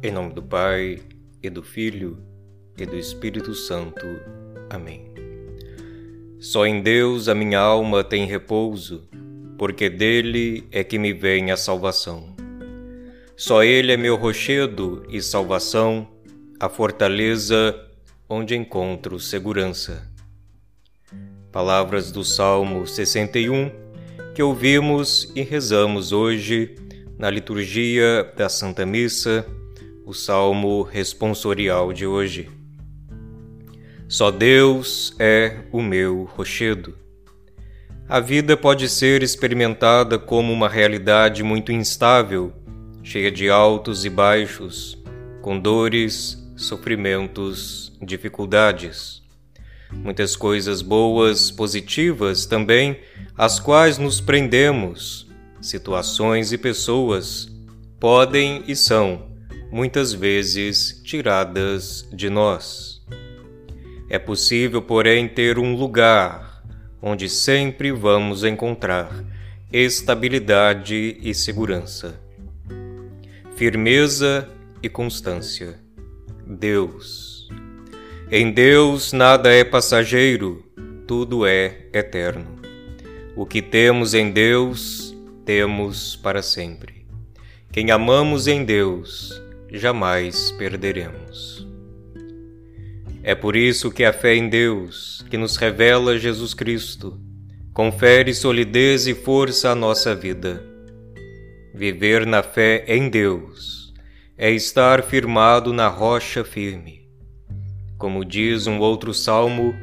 Em nome do Pai, e do Filho, e do Espírito Santo. Amém. Só em Deus a minha alma tem repouso, porque dele é que me vem a salvação. Só Ele é meu rochedo e salvação, a fortaleza onde encontro segurança. Palavras do Salmo 61 que ouvimos e rezamos hoje na liturgia da Santa Missa o salmo responsorial de hoje. Só Deus é o meu rochedo. A vida pode ser experimentada como uma realidade muito instável, cheia de altos e baixos, com dores, sofrimentos, dificuldades. Muitas coisas boas, positivas também, às quais nos prendemos, situações e pessoas, podem e são muitas vezes tiradas de nós. É possível, porém, ter um lugar onde sempre vamos encontrar estabilidade e segurança, firmeza e constância. Deus. Em Deus nada é passageiro, tudo é eterno. O que temos em Deus, temos para sempre. Quem amamos em Deus, jamais perderemos. É por isso que a fé em Deus, que nos revela Jesus Cristo, confere solidez e força à nossa vida. Viver na fé em Deus é estar firmado na rocha firme. Como diz um outro salmo,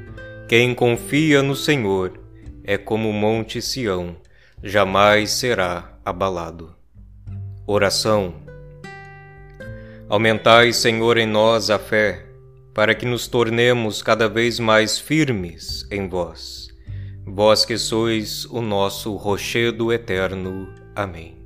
quem confia no Senhor é como o monte Sião, jamais será abalado. Oração Aumentai, Senhor, em nós a fé, para que nos tornemos cada vez mais firmes em vós. Vós que sois o nosso rochedo eterno. Amém.